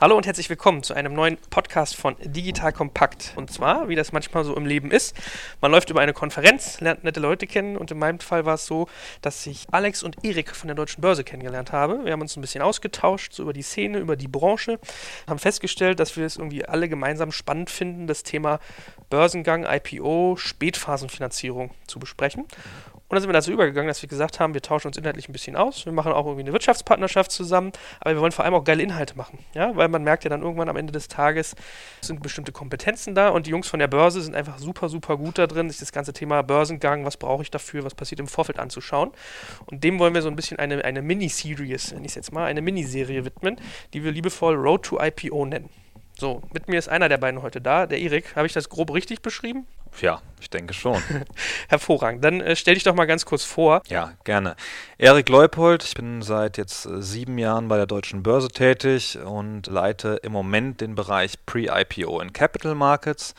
Hallo und herzlich willkommen zu einem neuen Podcast von Digital Kompakt. Und zwar, wie das manchmal so im Leben ist, man läuft über eine Konferenz, lernt nette Leute kennen und in meinem Fall war es so, dass ich Alex und Erik von der Deutschen Börse kennengelernt habe. Wir haben uns ein bisschen ausgetauscht, so über die Szene, über die Branche, haben festgestellt, dass wir es irgendwie alle gemeinsam spannend finden, das Thema Börsengang, IPO, Spätphasenfinanzierung zu besprechen. Und dann sind wir dazu übergegangen, dass wir gesagt haben, wir tauschen uns inhaltlich ein bisschen aus. Wir machen auch irgendwie eine Wirtschaftspartnerschaft zusammen, aber wir wollen vor allem auch geile Inhalte machen. Ja, weil man merkt ja dann irgendwann am Ende des Tages sind bestimmte Kompetenzen da und die Jungs von der Börse sind einfach super, super gut da drin, sich das ganze Thema Börsengang, was brauche ich dafür, was passiert im Vorfeld anzuschauen. Und dem wollen wir so ein bisschen eine, eine Mini-Series, wenn ich es jetzt mal, eine Miniserie widmen, die wir liebevoll Road to IPO nennen. So, mit mir ist einer der beiden heute da, der Erik. Habe ich das grob richtig beschrieben? Ja, ich denke schon. Hervorragend. Dann äh, stell dich doch mal ganz kurz vor. Ja, gerne. Erik Leupold, ich bin seit jetzt äh, sieben Jahren bei der Deutschen Börse tätig und leite im Moment den Bereich Pre-IPO in Capital Markets.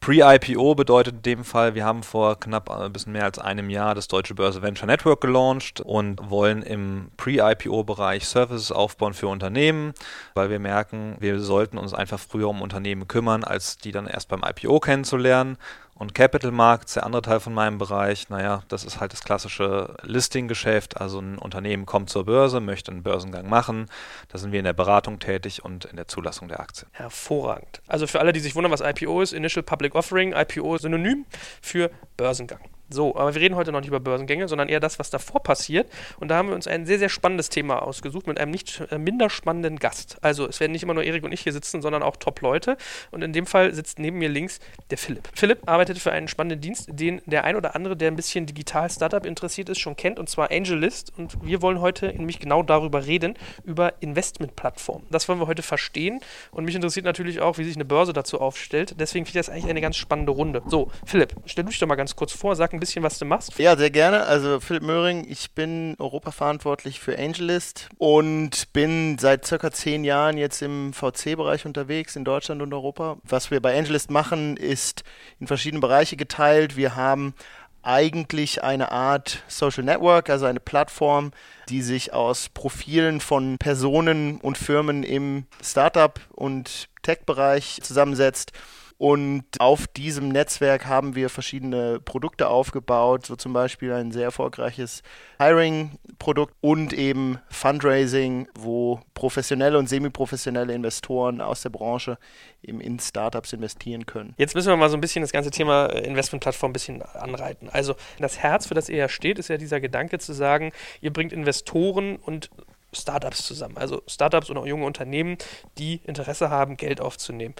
Pre-IPO bedeutet in dem Fall, wir haben vor knapp ein bisschen mehr als einem Jahr das Deutsche Börse Venture Network gelauncht und wollen im Pre-IPO-Bereich Services aufbauen für Unternehmen, weil wir merken, wir sollten uns einfach früher um Unternehmen kümmern, als die dann erst beim IPO kennenzulernen. Und Capital Markets, der andere Teil von meinem Bereich, naja, das ist halt das klassische Listing-Geschäft. Also ein Unternehmen kommt zur Börse, möchte einen Börsengang machen. Da sind wir in der Beratung tätig und in der Zulassung der Aktien. Hervorragend. Also für alle, die sich wundern, was IPO ist, Initial Public Offering, IPO Synonym für Börsengang. So, aber wir reden heute noch nicht über Börsengänge, sondern eher das, was davor passiert. Und da haben wir uns ein sehr, sehr spannendes Thema ausgesucht mit einem nicht äh, minder spannenden Gast. Also es werden nicht immer nur Erik und ich hier sitzen, sondern auch Top-Leute. Und in dem Fall sitzt neben mir links der Philipp. Philipp arbeitet für einen spannenden Dienst, den der ein oder andere, der ein bisschen digital Startup interessiert ist, schon kennt, und zwar AngelList. Und wir wollen heute nämlich genau darüber reden, über Investmentplattformen. Das wollen wir heute verstehen. Und mich interessiert natürlich auch, wie sich eine Börse dazu aufstellt. Deswegen finde ich das eigentlich eine ganz spannende Runde. So, Philipp, stell dich doch mal ganz kurz vor, sag ein bisschen, was du machst? Ja, sehr gerne. Also Philipp Möhring, ich bin Europaverantwortlich für AngelList und bin seit circa zehn Jahren jetzt im VC-Bereich unterwegs in Deutschland und Europa. Was wir bei AngelList machen, ist in verschiedene Bereiche geteilt. Wir haben eigentlich eine Art Social Network, also eine Plattform, die sich aus Profilen von Personen und Firmen im Startup- und Tech-Bereich zusammensetzt und auf diesem Netzwerk haben wir verschiedene Produkte aufgebaut, so zum Beispiel ein sehr erfolgreiches Hiring-Produkt und eben Fundraising, wo professionelle und semi-professionelle Investoren aus der Branche eben in Startups investieren können. Jetzt müssen wir mal so ein bisschen das ganze Thema Investmentplattform ein bisschen anreiten. Also das Herz, für das ihr ja steht, ist ja dieser Gedanke zu sagen, ihr bringt Investoren und Startups zusammen. Also Startups und auch junge Unternehmen, die Interesse haben, Geld aufzunehmen.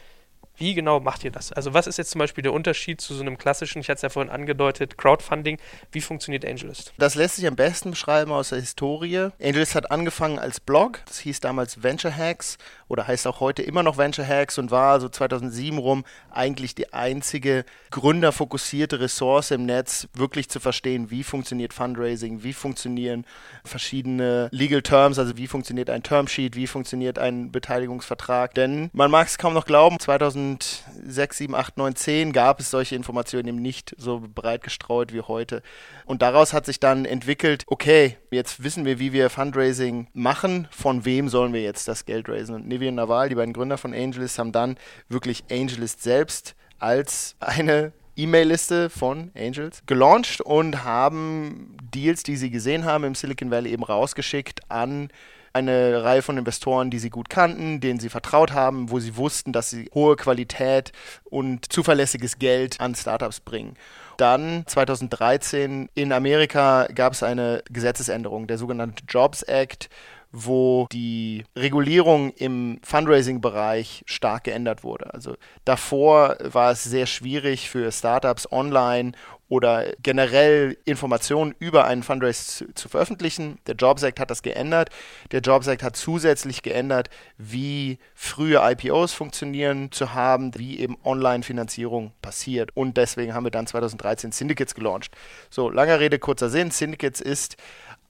Wie genau macht ihr das? Also was ist jetzt zum Beispiel der Unterschied zu so einem klassischen, ich hatte es ja vorhin angedeutet, Crowdfunding? Wie funktioniert AngelList? Das lässt sich am besten beschreiben aus der Historie. AngelList hat angefangen als Blog, das hieß damals Venture Hacks oder heißt auch heute immer noch Venture Hacks und war so 2007 rum eigentlich die einzige gründerfokussierte Ressource im Netz, wirklich zu verstehen, wie funktioniert Fundraising, wie funktionieren verschiedene Legal Terms, also wie funktioniert ein Termsheet, wie funktioniert ein Beteiligungsvertrag. Denn man mag es kaum noch glauben, 2000 2006, 7, 8, 9, 10 gab es solche Informationen eben nicht so breit gestreut wie heute. Und daraus hat sich dann entwickelt, okay, jetzt wissen wir, wie wir Fundraising machen, von wem sollen wir jetzt das Geld raisen? Und Nivi und Naval, die beiden Gründer von Angelist, haben dann wirklich Angelist selbst als eine E-Mail-Liste von Angels gelauncht und haben Deals, die sie gesehen haben im Silicon Valley eben rausgeschickt an eine Reihe von Investoren, die sie gut kannten, denen sie vertraut haben, wo sie wussten, dass sie hohe Qualität und zuverlässiges Geld an Startups bringen. Dann 2013 in Amerika gab es eine Gesetzesänderung, der sogenannte Jobs Act, wo die Regulierung im Fundraising-Bereich stark geändert wurde. Also davor war es sehr schwierig für Startups online oder generell Informationen über einen Fundraise zu, zu, veröffentlichen. Der Jobs Act hat das geändert. Der Jobs Act hat zusätzlich geändert, wie frühe IPOs funktionieren zu haben, wie eben Online-Finanzierung passiert. Und deswegen haben wir dann 2013 Syndicates gelauncht. So, langer Rede, kurzer Sinn. Syndicates ist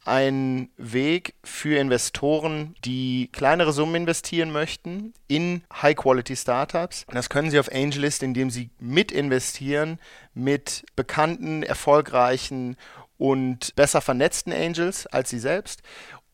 ein Weg für Investoren, die kleinere Summen investieren möchten in High-Quality-Startups. Das können sie auf AngelList, indem sie mitinvestieren mit bekannten, erfolgreichen und besser vernetzten Angels als sie selbst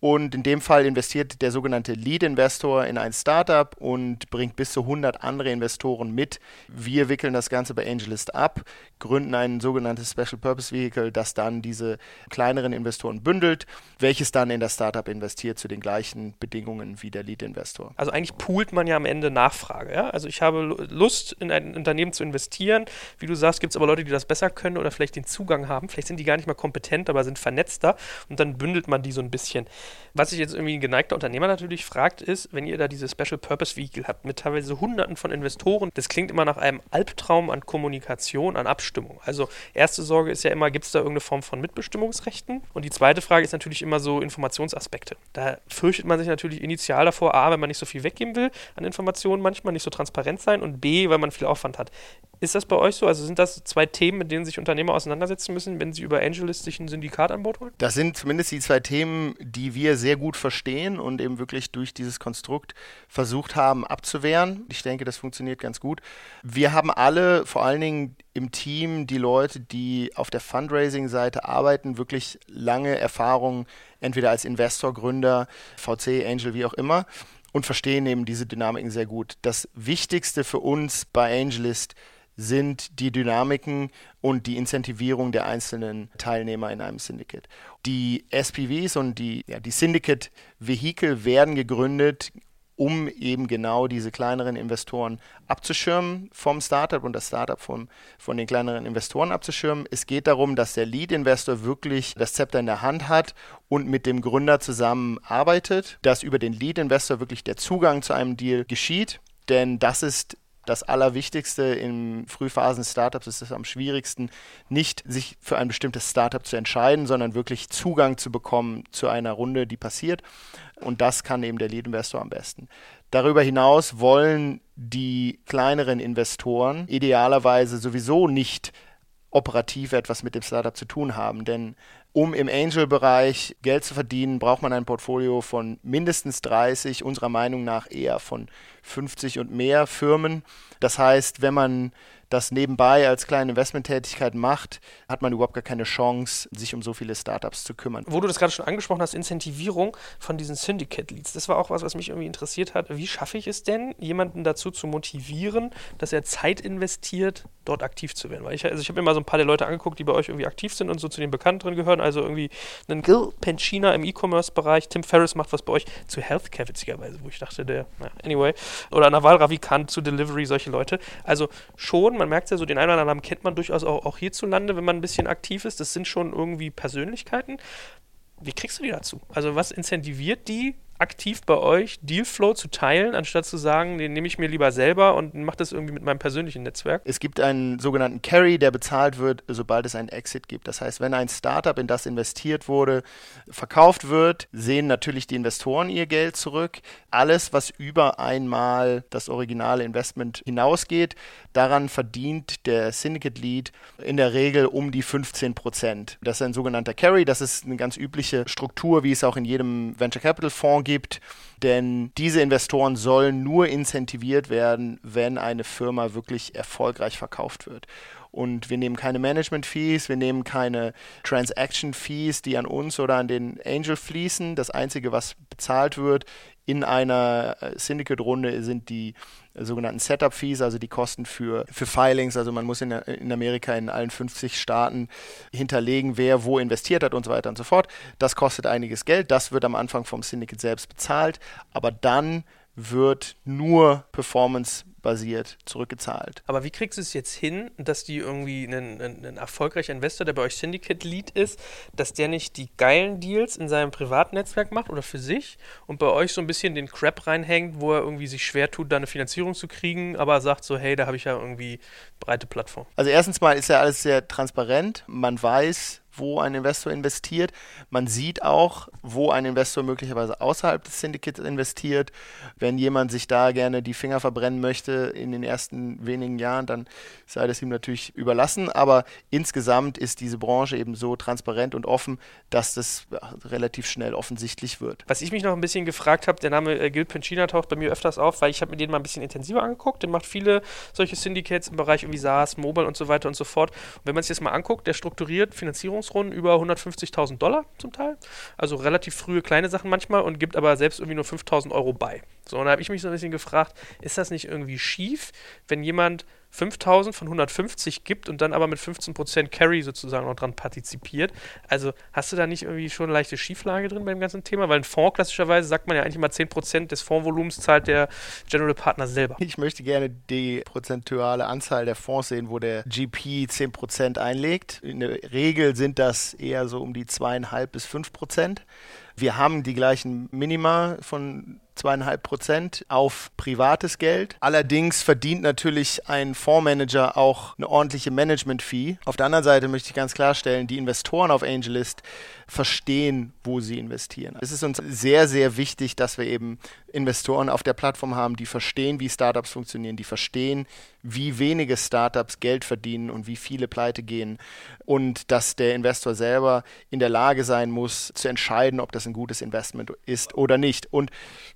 Und in dem Fall investiert der sogenannte Lead-Investor in ein Startup und bringt bis zu 100 andere Investoren mit. Wir wickeln das Ganze bei AngelList ab, gründen ein sogenanntes Special Purpose Vehicle, das dann diese kleineren Investoren bündelt, welches dann in das Startup investiert zu den gleichen Bedingungen wie der Lead-Investor. Also eigentlich poolt man ja am Ende Nachfrage. Ja? Also ich habe Lust, in ein Unternehmen zu investieren. Wie du sagst, gibt es aber Leute, die das besser können oder vielleicht den Zugang haben. Vielleicht sind die gar nicht mal kompetent, aber sind vernetzter und dann bündelt man die so ein bisschen. Was sich jetzt irgendwie ein geneigter Unternehmer natürlich fragt, ist, wenn ihr da diese Special Purpose Vehicle habt mit teilweise hunderten von Investoren, das klingt immer nach einem Albtraum an Kommunikation, an Abstimmung. Also erste Sorge ist ja immer, gibt es da irgendeine Form von Mitbestimmungsrechten? Und die zweite Frage ist natürlich immer so Informationsaspekte. Da fürchtet man sich natürlich initial davor, A, wenn man nicht so viel weggeben will an Informationen, manchmal nicht so transparent sein und B, weil man viel Aufwand hat. Ist das bei euch so? Also sind das zwei Themen, mit denen sich Unternehmer auseinandersetzen müssen, wenn sie über AngelList sich ein Syndikat an Bord holen? Das sind zumindest die zwei Themen, die wir sehr gut verstehen und eben wirklich durch dieses Konstrukt versucht haben abzuwehren. Ich denke, das funktioniert ganz gut. Wir haben alle, vor allen Dingen im Team, die Leute, die auf der Fundraising-Seite arbeiten, wirklich lange Erfahrung, entweder als Investor, Gründer, VC, Angel, wie auch immer und verstehen eben diese Dynamiken sehr gut. Das Wichtigste für uns bei AngelList sind die Dynamiken und die Incentivierung der einzelnen Teilnehmer in einem Syndicate. Die SPVs und die, ja, die Syndicate-Vehikel werden gegründet, um eben genau diese kleineren Investoren abzuschirmen vom Startup und das Startup vom, von den kleineren Investoren abzuschirmen. Es geht darum, dass der Lead-Investor wirklich das Zepter in der Hand hat und mit dem Gründer zusammenarbeitet, dass über den Lead-Investor wirklich der Zugang zu einem Deal geschieht. Denn das ist das Allerwichtigste in Frühphasen-Startups ist es am schwierigsten, nicht sich für ein bestimmtes Startup zu entscheiden, sondern wirklich Zugang zu bekommen zu einer Runde, die passiert. Und das kann eben der Lead-Investor am besten. Darüber hinaus wollen die kleineren Investoren idealerweise sowieso nicht operativ etwas mit dem Startup zu tun haben. Denn um im Angel-Bereich Geld zu verdienen, braucht man ein Portfolio von mindestens 30, unserer Meinung nach eher von 50 und mehr Firmen. Das heißt, wenn man das nebenbei als kleine Investmenttätigkeit macht, hat man überhaupt gar keine Chance, sich um so viele Startups zu kümmern. Wo du das gerade schon angesprochen hast, Incentivierung von diesen Syndicate-Leads. Das war auch was, was mich irgendwie interessiert hat. Wie schaffe ich es denn, jemanden dazu zu motivieren, dass er Zeit investiert, dort aktiv zu werden? Weil ich, also ich habe mir mal so ein paar der Leute angeguckt, die bei euch irgendwie aktiv sind und so zu den Bekannteren gehören. Also irgendwie einen Gil Penchina im E-Commerce-Bereich. Tim Ferriss macht was bei euch zu Healthcare, witzigerweise, wo ich dachte, der, na, anyway. Oder Naval Ravikant zu Delivery, solche Leute. Also schon, man merkt ja so, den einen oder anderen kennt man durchaus auch, auch hierzulande, wenn man ein bisschen aktiv ist. Das sind schon irgendwie Persönlichkeiten. Wie kriegst du die dazu? Also was incentiviert die, aktiv bei euch Dealflow zu teilen, anstatt zu sagen, den nehme ich mir lieber selber und mache das irgendwie mit meinem persönlichen Netzwerk? Es gibt einen sogenannten Carry, der bezahlt wird, sobald es einen Exit gibt. Das heißt, wenn ein Startup, in das investiert wurde, verkauft wird, sehen natürlich die Investoren ihr Geld zurück. Alles, was über einmal das originale Investment hinausgeht, daran verdient der Syndicate Lead in der Regel um die 15 Prozent. Das ist ein sogenannter Carry, das ist eine ganz übliche Struktur, wie es auch in jedem Venture Capital Fonds gibt, denn diese Investoren sollen nur incentiviert werden, wenn eine Firma wirklich erfolgreich verkauft wird. Und wir nehmen keine Management-Fees, wir nehmen keine Transaction-Fees, die an uns oder an den Angel fließen. Das Einzige, was bezahlt wird in einer äh, Syndicate-Runde, sind die sogenannten Setup-Fees, also die Kosten für, für Filings. Also man muss in, in Amerika in allen 50 Staaten hinterlegen, wer wo investiert hat und so weiter und so fort. Das kostet einiges Geld. Das wird am Anfang vom Syndicate selbst bezahlt. Aber dann wird nur Performance basiert zurückgezahlt. Aber wie kriegst du es jetzt hin, dass die irgendwie ein, ein, ein erfolgreicher Investor, der bei euch Syndicate Lead ist, dass der nicht die geilen Deals in seinem privaten Netzwerk macht oder für sich und bei euch so ein bisschen den Crap reinhängt, wo er irgendwie sich schwer tut, da eine Finanzierung zu kriegen, aber sagt so, hey, da habe ich ja irgendwie breite Plattform. Also erstens mal ist ja alles sehr transparent. Man weiß, wo ein Investor investiert. Man sieht auch, wo ein Investor möglicherweise außerhalb des Syndicates investiert. Wenn jemand sich da gerne die Finger verbrennen möchte in den ersten wenigen Jahren, dann sei das ihm natürlich überlassen. Aber insgesamt ist diese Branche eben so transparent und offen, dass das relativ schnell offensichtlich wird. Was ich mich noch ein bisschen gefragt habe, der Name äh, Gil Pencina taucht bei mir öfters auf, weil ich habe mir den mal ein bisschen intensiver angeguckt. Der macht viele solche Syndicates im Bereich irgendwie SaaS, Mobile und so weiter und so fort. Und wenn man sich das mal anguckt, der strukturiert Finanzierung Finanzierungsrunden über 150.000 Dollar zum Teil. Also relativ frühe kleine Sachen manchmal und gibt aber selbst irgendwie nur 5.000 Euro bei. So, und da habe ich mich so ein bisschen gefragt, ist das nicht irgendwie schief, wenn jemand 5000 von 150 gibt und dann aber mit 15% Carry sozusagen noch dran partizipiert. Also hast du da nicht irgendwie schon eine leichte Schieflage drin beim ganzen Thema? Weil ein Fonds klassischerweise sagt man ja eigentlich immer 10% des Fondsvolumens zahlt der General Partner selber. Ich möchte gerne die prozentuale Anzahl der Fonds sehen, wo der GP 10% einlegt. In der Regel sind das eher so um die 2,5 bis 5%. Wir haben die gleichen Minima von zweieinhalb Prozent auf privates Geld. Allerdings verdient natürlich ein Fondsmanager auch eine ordentliche Management-Fee. Auf der anderen Seite möchte ich ganz klarstellen, die Investoren auf AngelList verstehen, wo sie investieren. Es ist uns sehr, sehr wichtig, dass wir eben Investoren auf der Plattform haben, die verstehen, wie Startups funktionieren, die verstehen, wie wenige Startups Geld verdienen und wie viele pleite gehen und dass der Investor selber in der Lage sein muss, zu entscheiden, ob das ein gutes Investment ist oder nicht. Und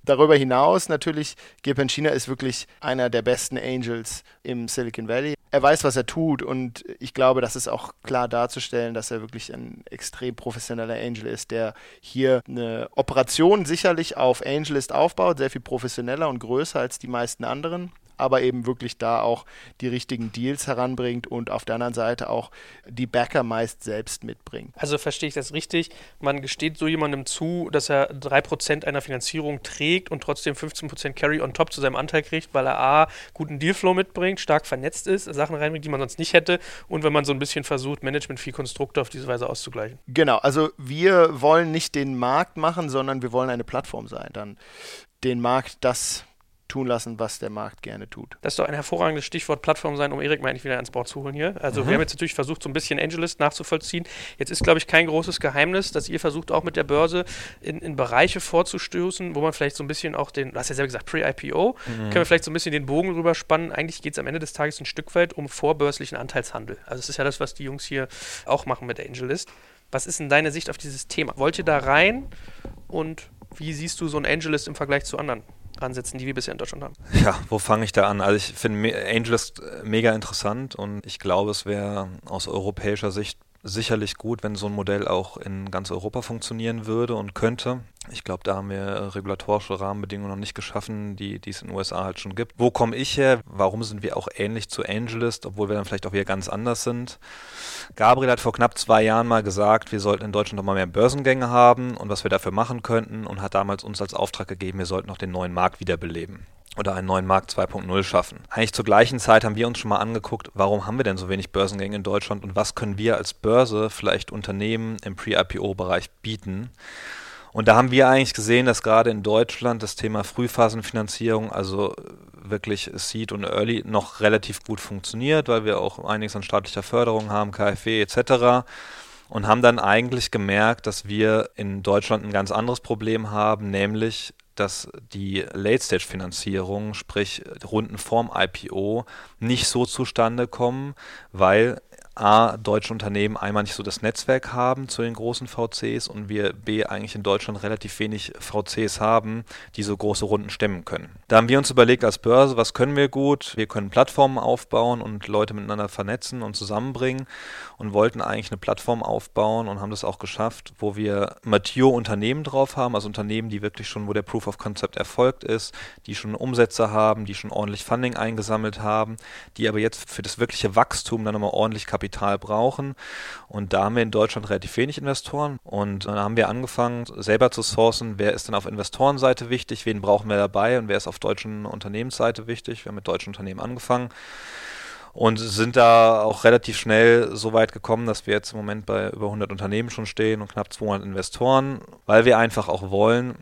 darüber hinaus natürlich, Gilpan China ist wirklich einer der besten Angels im Silicon Valley. Er weiß, was er tut und ich glaube, das ist auch klar darzustellen, dass er wirklich ein extrem professioneller Angel ist, der hier eine Operation sicherlich auf AngelList aufbaut, sehr viel professioneller und größer als die meisten anderen aber eben wirklich da auch die richtigen Deals heranbringt und auf der anderen Seite auch die Backer meist selbst mitbringt. Also verstehe ich das richtig? Man gesteht so jemandem zu, dass er 3% einer Finanzierung trägt und trotzdem 15% Carry on top zu seinem Anteil kriegt, weil er A, guten Dealflow mitbringt, stark vernetzt ist, Sachen reinbringt, die man sonst nicht hätte und wenn man so ein bisschen versucht, Management-Fee-Konstrukte auf diese Weise auszugleichen. Genau, also wir wollen nicht den Markt machen, sondern wir wollen eine Plattform sein. Dann den Markt das tun lassen, was der Markt gerne tut. Das ist doch ein hervorragendes Stichwort Plattform sein, um Erik mal endlich wieder ans Board zu holen hier. Also mhm. wir haben jetzt natürlich versucht, so ein bisschen Angelist nachzuvollziehen. Jetzt ist, glaube ich, kein großes Geheimnis, dass ihr versucht, auch mit der Börse in, in Bereiche vorzustoßen, wo man vielleicht so ein bisschen auch den, du hast ja selber gesagt, Pre-IPO, mhm. können wir vielleicht so ein bisschen den Bogen rüberspannen. Eigentlich geht es am Ende des Tages ein Stück weit um vorbörslichen Anteilshandel. Also es ist ja das, was die Jungs hier auch machen mit Angelist. Was ist denn deine Sicht auf dieses Thema? Wollt ihr da rein und wie siehst du so ein Angelist im Vergleich zu anderen ansetzen, die wir bisher in Deutschland haben. Ja, wo fange ich da an? Also ich finde Angel ist äh, mega interessant und ich glaube, es wäre aus europäischer Sicht sicherlich gut, wenn so ein Modell auch in ganz Europa funktionieren würde und könnte. Ich glaube, da haben wir äh, regulatorische Rahmenbedingungen noch nicht geschaffen, die, die es in den USA halt schon gibt. Wo komme ich her? Warum sind wir auch ähnlich zu Angelist, obwohl wir dann vielleicht auch wieder ganz anders sind? Gabriel hat vor knapp zwei Jahren mal gesagt, wir sollten in Deutschland noch mal mehr Börsengänge haben und was wir dafür machen könnten und hat damals uns als Auftrag gegeben, wir sollten noch den neuen Markt wiederbeleben oder einen neuen Markt 2.0 schaffen. Eigentlich zur gleichen Zeit haben wir uns schon mal angeguckt, warum haben wir denn so wenig Börsengänge in Deutschland und was können wir als Börse vielleicht Unternehmen im Pre-IPO-Bereich bieten. Und da haben wir eigentlich gesehen, dass gerade in Deutschland das Thema Frühphasenfinanzierung, also wirklich Seed und Early, noch relativ gut funktioniert, weil wir auch einiges an staatlicher Förderung haben, KfW etc. Und haben dann eigentlich gemerkt, dass wir in Deutschland ein ganz anderes Problem haben, nämlich dass die Late-Stage-Finanzierung, sprich Runden vorm IPO, nicht so zustande kommen, weil A, deutsche Unternehmen einmal nicht so das Netzwerk haben zu den großen VCs und wir B, eigentlich in Deutschland relativ wenig VCs haben, die so große Runden stemmen können. Da haben wir uns überlegt als Börse, was können wir gut? Wir können Plattformen aufbauen und Leute miteinander vernetzen und zusammenbringen und wollten eigentlich eine Plattform aufbauen und haben das auch geschafft, wo wir mature Unternehmen drauf haben, also Unternehmen, die wirklich schon, wo der Proof of Concept erfolgt ist, die schon Umsätze haben, die schon ordentlich Funding eingesammelt haben, die aber jetzt für das wirkliche Wachstum dann nochmal ordentlich Kapital Kapital brauchen. Und da haben wir in Deutschland relativ wenig Investoren. Und dann haben wir angefangen, selber zu sourcen, wer ist denn auf Investorenseite wichtig, wen brauchen wir dabei und wer ist auf deutschen Unternehmensseite wichtig. Wir haben mit deutschen Unternehmen angefangen und sind da auch relativ schnell so weit gekommen, dass wir jetzt im Moment bei über 100 Unternehmen schon stehen und knapp 200 Investoren, weil wir einfach auch wollen,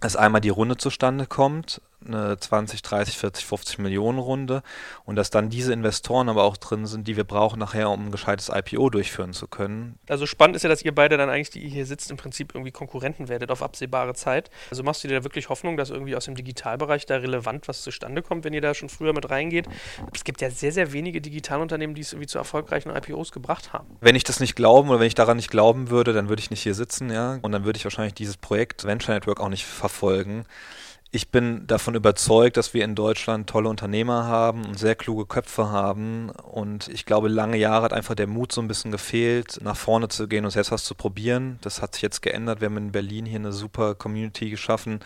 dass einmal die Runde zustande kommt, eine 20, 30, 40, 50 Millionen Runde und dass dann diese Investoren aber auch drin sind, die wir brauchen nachher, um ein gescheites IPO durchführen zu können. Also spannend ist ja, dass ihr beide dann eigentlich, die ihr hier sitzt, im Prinzip irgendwie Konkurrenten werdet auf absehbare Zeit. Also machst du dir da wirklich Hoffnung, dass irgendwie aus dem Digitalbereich da relevant was zustande kommt, wenn ihr da schon früher mit reingeht? Es gibt ja sehr, sehr wenige Digitalunternehmen, die es irgendwie zu erfolgreichen IPOs gebracht haben. Wenn ich das nicht glauben oder wenn ich daran nicht glauben würde, dann würde ich nicht hier sitzen, ja. Und dann würde ich wahrscheinlich dieses Projekt Venture Network auch nicht verfolgen Ich bin davon überzeugt, dass wir in Deutschland tolle Unternehmer haben und sehr kluge Köpfe haben. Und ich glaube, lange Jahre hat einfach der Mut so ein bisschen gefehlt, nach vorne zu gehen und selbst was zu probieren. Das hat sich jetzt geändert. Wir haben in Berlin hier eine super Community geschaffen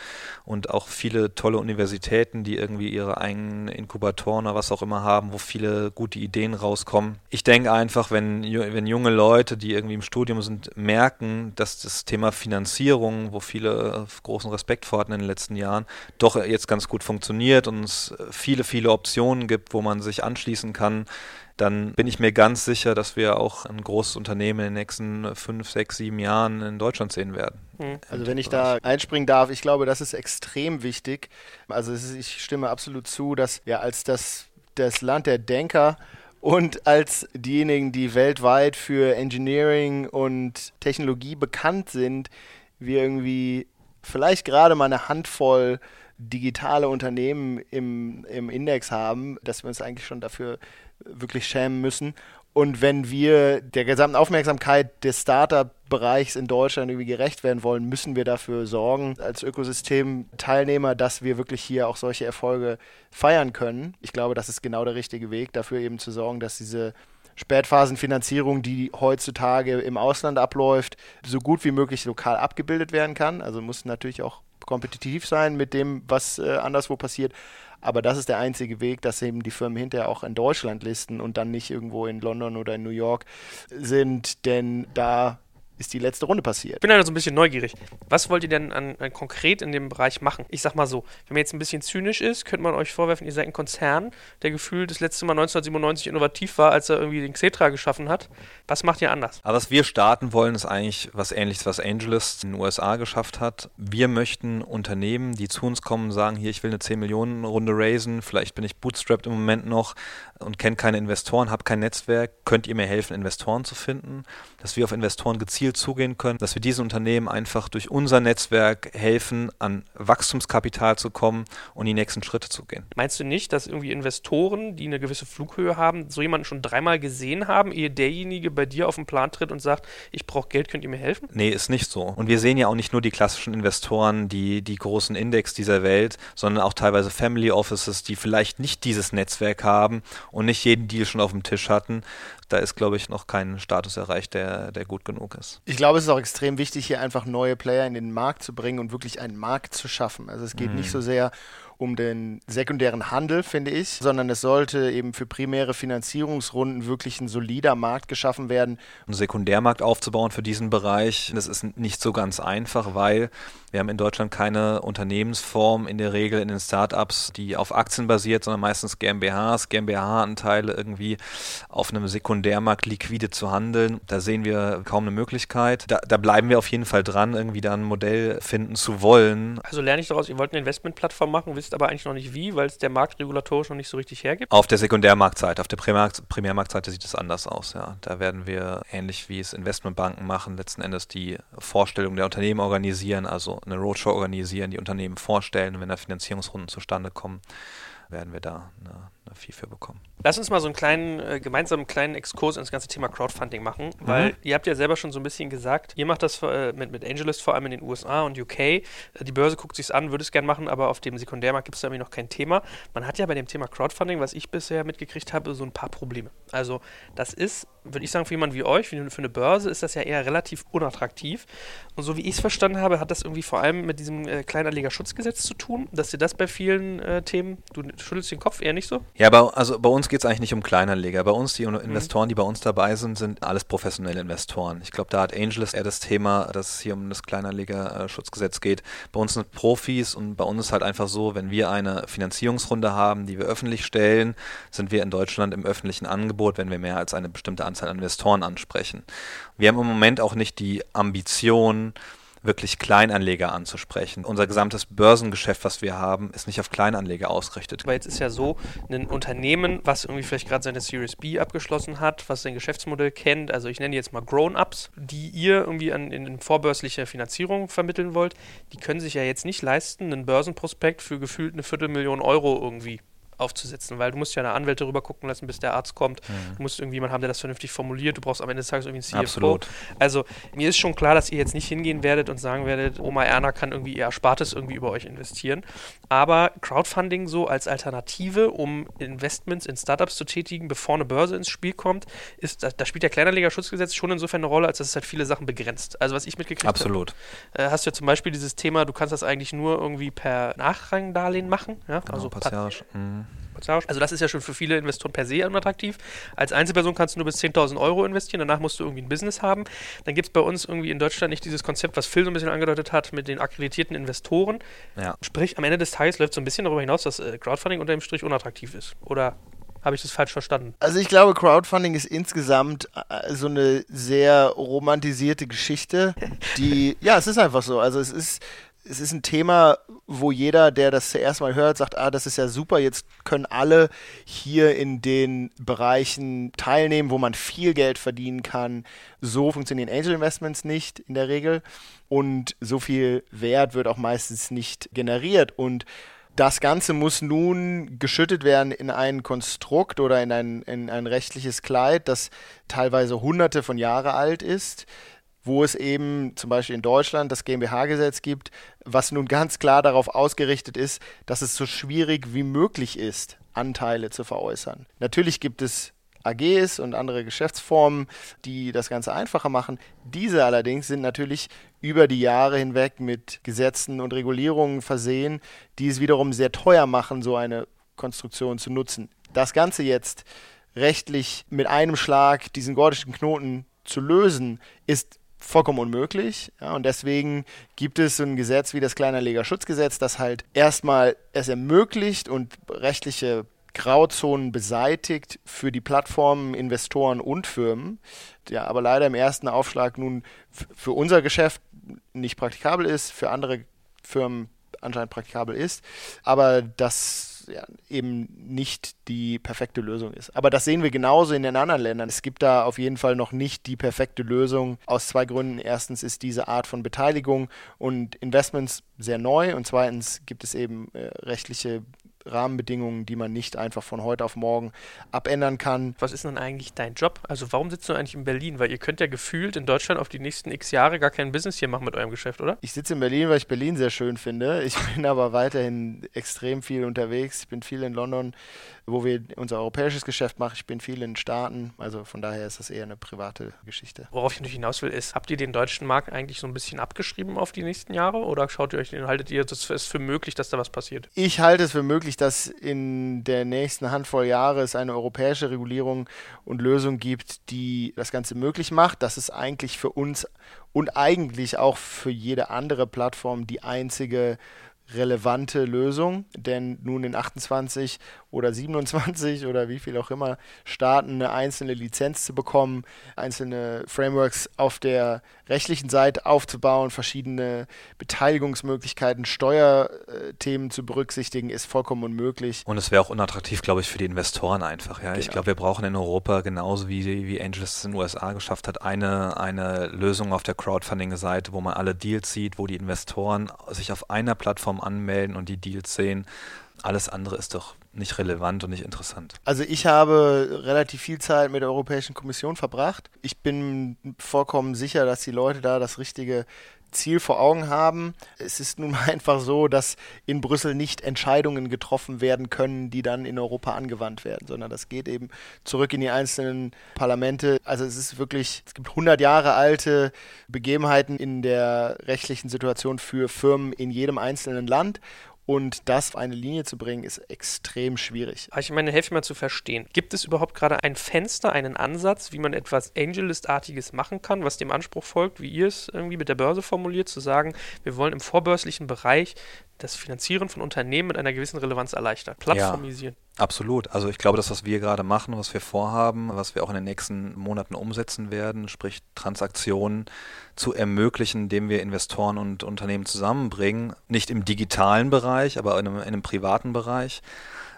und auch viele tolle Universitäten, die irgendwie ihre eigenen Inkubatoren oder was auch immer haben, wo viele gute Ideen rauskommen. Ich denke einfach, wenn, wenn junge Leute, die irgendwie im Studium sind, merken, dass das Thema Finanzierung, wo viele großen Respekt vor hatten in den letzten Jahren, doch jetzt ganz gut funktioniert und es viele, viele Optionen gibt, wo man sich anschließen kann, dann bin ich mir ganz sicher, dass wir auch ein großes Unternehmen in den nächsten fünf, sechs, sieben Jahren in Deutschland sehen werden. Hm. Also wenn ich da einspringen darf, ich glaube, das ist extrem wichtig. Also ist, ich stimme absolut zu, dass ja als das, das Land der Denker und als diejenigen, die weltweit für Engineering und Technologie bekannt sind, wir irgendwie vielleicht gerade mal eine Handvoll digitale Unternehmen im, im Index haben, dass wir uns eigentlich schon dafür wirklich schämen müssen. Und wenn wir der gesamten Aufmerksamkeit des Startup-Bereichs in Deutschland irgendwie gerecht werden wollen, müssen wir dafür sorgen, als Ökosystem-Teilnehmer, dass wir wirklich hier auch solche Erfolge feiern können. Ich glaube, das ist genau der richtige Weg, dafür eben zu sorgen, dass diese Spätphasenfinanzierung, die heutzutage im Ausland abläuft, so gut wie möglich lokal abgebildet werden kann. Also muss natürlich auch kompetitiv sein mit dem, was äh, anderswo passiert. Aber das ist der einzige Weg, dass eben die Firmen hinterher auch in Deutschland listen und dann nicht irgendwo in London oder in New York sind, denn da ist die letzte Runde passiert. Ich bin da so ein bisschen neugierig. Was wollt ihr denn an, an konkret in dem Bereich machen? Ich sag mal so, wenn man jetzt ein bisschen zynisch ist, könnte man euch vorwerfen, ihr seid ein Konzern, der gefühlt das letzte Mal 1997 innovativ war, als er irgendwie den Xetra geschaffen hat. Was macht ihr anders? Aber was wir starten wollen, ist eigentlich was ähnliches, was Angelist in den USA geschafft hat. Wir möchten Unternehmen, die zu uns kommen, sagen, hier, ich will eine 10 Millionen Runde raisen, vielleicht bin ich bootstrapped im Moment noch und kenne keine Investoren, habe kein Netzwerk, könnt ihr mir helfen, Investoren zu finden, dass wir auf Investoren gezielt gezielt zugehen können, dass wir diesen Unternehmen einfach durch unser Netzwerk helfen, an Wachstumskapital zu kommen und die nächsten Schritte zu gehen. Meinst du nicht, dass irgendwie Investoren, die eine gewisse Flughöhe haben, so jemanden schon dreimal gesehen haben, ehe derjenige bei dir auf den Plan tritt und sagt, ich brauche Geld, könnt ihr mir helfen? Nee, ist nicht so. Und wir sehen ja auch nicht nur die klassischen Investoren, die, die großen Index dieser Welt, sondern auch teilweise Family Offices, die vielleicht nicht dieses Netzwerk haben und nicht jeden Deal schon auf dem Tisch hatten, da ist, glaube ich, noch kein Status erreicht, der, der gut genug ist. Ich glaube, es ist auch extrem wichtig, hier einfach neue Player in den Markt zu bringen und wirklich einen Markt zu schaffen. Also es geht mhm. nicht so sehr um den sekundären Handel, finde ich, sondern es sollte eben für primäre Finanzierungsrunden wirklich ein solider Markt geschaffen werden. Einen Sekundärmarkt aufzubauen für diesen Bereich, das ist nicht so ganz einfach, weil wir haben in Deutschland keine Unternehmensform in der Regel in den Startups, die auf Aktien basiert, sondern meistens GmbHs, GmbH-Anteile irgendwie auf einem Sekundärmarkt liquide zu handeln. Da sehen wir kaum eine Möglichkeit. Da, da bleiben wir auf jeden Fall dran, irgendwie da ein Modell finden zu wollen. Also lerne ich daraus, ihr wollt eine Investmentplattform machen, wisst aber eigentlich noch nicht wie, weil es der Markt regulatorisch noch nicht so richtig hergibt? Auf der Sekundärmarktseite, auf der Primärmarkt, Primärmarktseite sieht es anders aus, ja. Da werden wir ähnlich wie es Investmentbanken machen, letzten Endes die Vorstellung der Unternehmen organisieren, also eine Roadshow organisieren, die Unternehmen vorstellen, wenn da Finanzierungsrunden zustande kommen, werden wir da eine, Fee für bekommen. Lass uns mal so einen kleinen, äh, gemeinsamen kleinen Exkurs ins ganze Thema Crowdfunding machen, mhm. weil ihr habt ja selber schon so ein bisschen gesagt, ihr macht das äh, mit, mit Angelist vor allem in den USA und UK. Äh, die Börse guckt sich an, würde es gerne machen, aber auf dem Sekundärmarkt gibt es da irgendwie noch kein Thema. Man hat ja bei dem Thema Crowdfunding, was ich bisher mitgekriegt habe, so ein paar Probleme. Also das ist, würde ich sagen, für jemanden wie euch, für eine Börse, ist das ja eher relativ unattraktiv. Und so wie ich es verstanden habe, hat das irgendwie vor allem mit diesem äh, Kleinanlegerschutzgesetz zu tun, dass ihr das bei vielen äh, Themen, du schüttelst den Kopf eher nicht so? Ja, aber also bei uns geht es eigentlich nicht um Kleinanleger. Bei uns, die mhm. Investoren, die bei uns dabei sind, sind alles professionelle Investoren. Ich glaube, da hat Angelus eher das Thema, dass es hier um das Kleinanlegerschutzgesetz geht. Bei uns sind Profis und bei uns ist halt einfach so, wenn wir eine Finanzierungsrunde haben, die wir öffentlich stellen, sind wir in Deutschland im öffentlichen Angebot, wenn wir mehr als eine bestimmte Anzahl an Investoren ansprechen. Wir haben im Moment auch nicht die Ambition, wirklich Kleinanleger anzusprechen. Unser gesamtes Börsengeschäft, was wir haben, ist nicht auf Kleinanleger ausgerichtet. Aber jetzt ist ja so, ein Unternehmen, was irgendwie vielleicht gerade seine Series B abgeschlossen hat, was sein Geschäftsmodell kennt, also ich nenne jetzt mal Grown-Ups, die ihr irgendwie an, in, in vorbörsliche Finanzierung vermitteln wollt, die können sich ja jetzt nicht leisten, einen Börsenprospekt für gefühlt eine Viertelmillion Euro irgendwie aufzusetzen, weil du musst ja eine Anwälte rüber gucken lassen, bis der Arzt kommt. Mhm. Du musst irgendjemanden haben, der das vernünftig formuliert. Du brauchst am Ende des Tages irgendwie einen CFO. Absolut. Also mir ist schon klar, dass ihr jetzt nicht hingehen werdet und sagen werdet, Oma Erna kann irgendwie ihr Erspartes irgendwie über euch investieren. Aber Crowdfunding so als Alternative, um Investments in Startups zu tätigen, bevor eine Börse ins Spiel kommt, ist, da, da spielt der Kleinanlegerschutzgesetz schon insofern eine Rolle, als dass es halt viele Sachen begrenzt. Also was ich mitgekriegt habe. Absolut. Äh, hast du ja zum Beispiel dieses Thema, du kannst das eigentlich nur irgendwie per Nachrangdarlehen machen. Ja? Genau, also Passage. Mhm. Also das ist ja schon für viele Investoren per se unattraktiv. Als Einzelperson kannst du nur bis 10.000 Euro investieren, danach musst du irgendwie ein Business haben. Dann gibt es bei uns irgendwie in Deutschland nicht dieses Konzept, was Phil so ein bisschen angedeutet hat, mit den akkreditierten Investoren. Ja. Sprich, am Ende des Tages läuft so ein bisschen darüber hinaus, dass äh, Crowdfunding unter dem Strich unattraktiv ist. Oder habe ich das falsch verstanden? Also ich glaube, Crowdfunding ist insgesamt äh, so eine sehr romantisierte Geschichte, die, ja, es ist einfach so. Also es ist, es ist ein Thema, wo jeder, der das zuerst mal hört, sagt, ah, das ist ja super, jetzt können alle hier in den Bereichen teilnehmen, wo man viel Geld verdienen kann. So funktionieren Angel Investments nicht in der Regel. Und so viel Wert wird auch meistens nicht generiert. Und das Ganze muss nun geschüttet werden in ein Konstrukt oder in ein, in ein rechtliches Kleid, das teilweise hunderte von Jahre alt ist, wo es eben zum Beispiel in Deutschland das GmbH-Gesetz gibt, was nun ganz klar darauf ausgerichtet ist, dass es so schwierig wie möglich ist, Anteile zu veräußern. Natürlich gibt es AGs und andere Geschäftsformen, die das Ganze einfacher machen. Diese allerdings sind natürlich über die Jahre hinweg mit Gesetzen und Regulierungen versehen, die es wiederum sehr teuer machen, so eine Konstruktion zu nutzen. Das Ganze jetzt rechtlich mit einem Schlag diesen gordischen Knoten zu lösen, ist vollkommen unmöglich. Ja, und deswegen gibt es so ein Gesetz wie das Kleinanlegerschutzgesetz, das halt erstmal es ermöglicht und rechtliche Grauzonen beseitigt für die Plattformen, Investoren und Firmen, ja aber leider im ersten Aufschlag nun für unser Geschäft nicht praktikabel ist, für andere Firmen anscheinend praktikabel ist, aber das ja, eben nicht die perfekte Lösung ist. Aber das sehen wir genauso in den anderen Ländern. Es gibt da auf jeden Fall noch nicht die perfekte Lösung aus zwei Gründen. Erstens ist diese Art von Beteiligung und Investments sehr neu und zweitens gibt es eben äh, rechtliche Rahmenbedingungen, die man nicht einfach von heute auf morgen abändern kann. Was ist denn eigentlich dein Job? Also warum sitzt du eigentlich in Berlin? Weil ihr könnt ja gefühlt in Deutschland auf die nächsten x Jahre gar kein Business hier machen mit eurem Geschäft, oder? Ich sitze in Berlin, weil ich Berlin sehr schön finde. Ich bin aber weiterhin extrem viel unterwegs. Ich bin viel in London, wo wir unser europäisches Geschäft machen. Ich bin viel in Staaten. Also von daher ist das eher eine private Geschichte. Worauf ich natürlich hinaus will, ist, habt ihr den deutschen Markt eigentlich so ein bisschen abgeschrieben auf die nächsten Jahre oder schaut ihr euch den, haltet ihr das für möglich, dass da was passiert? Ich halte es für möglich, dass in der nächsten Handvoll Jahre es eine europäische Regulierung und Lösung gibt, die das Ganze möglich macht. Das ist eigentlich für uns und eigentlich auch für jede andere Plattform die einzige relevante Lösung, denn nun in 28 oder 27 oder wie viel auch immer Staaten eine einzelne Lizenz zu bekommen, einzelne Frameworks auf der rechtlichen Seite aufzubauen, verschiedene Beteiligungsmöglichkeiten, Steuerthemen zu berücksichtigen, ist vollkommen unmöglich. Und es wäre auch unattraktiv, glaube ich, für die Investoren einfach. Ja? Genau. Ich glaube, wir brauchen in Europa genauso wie, wie Angels in den USA geschafft hat, eine, eine Lösung auf der Crowdfunding-Seite, wo man alle Deals sieht, wo die Investoren sich auf einer Plattform anmelden und die Deals sehen. Alles andere ist doch nicht relevant und nicht interessant. Also ich habe relativ viel Zeit mit der Europäischen Kommission verbracht. Ich bin vollkommen sicher, dass die Leute da das richtige Ziel vor Augen haben. Es ist nun mal einfach so, dass in Brüssel nicht Entscheidungen getroffen werden können, die dann in Europa angewandt werden, sondern das geht eben zurück in die einzelnen Parlamente. Also es ist wirklich, es gibt 100 Jahre alte Begebenheiten in der rechtlichen Situation für Firmen in jedem einzelnen Land und das auf eine Linie zu bringen, ist extrem schwierig. Ich meine, helfe mir mal zu verstehen. Gibt es überhaupt gerade ein Fenster, einen Ansatz, wie man etwas AngelList-artiges machen kann, was dem Anspruch folgt, wie ihr es irgendwie mit der Börse formuliert, zu sagen, wir wollen im vorbörslichen Bereich das Finanzieren von Unternehmen mit einer gewissen Relevanz erleichtern, plattformisieren. Ja, absolut. Also ich glaube, das, was wir gerade machen, was wir vorhaben, was wir auch in den nächsten Monaten umsetzen werden, sprich Transaktionen zu ermöglichen, indem wir Investoren und Unternehmen zusammenbringen, nicht im digitalen Bereich, aber in einem, in einem privaten Bereich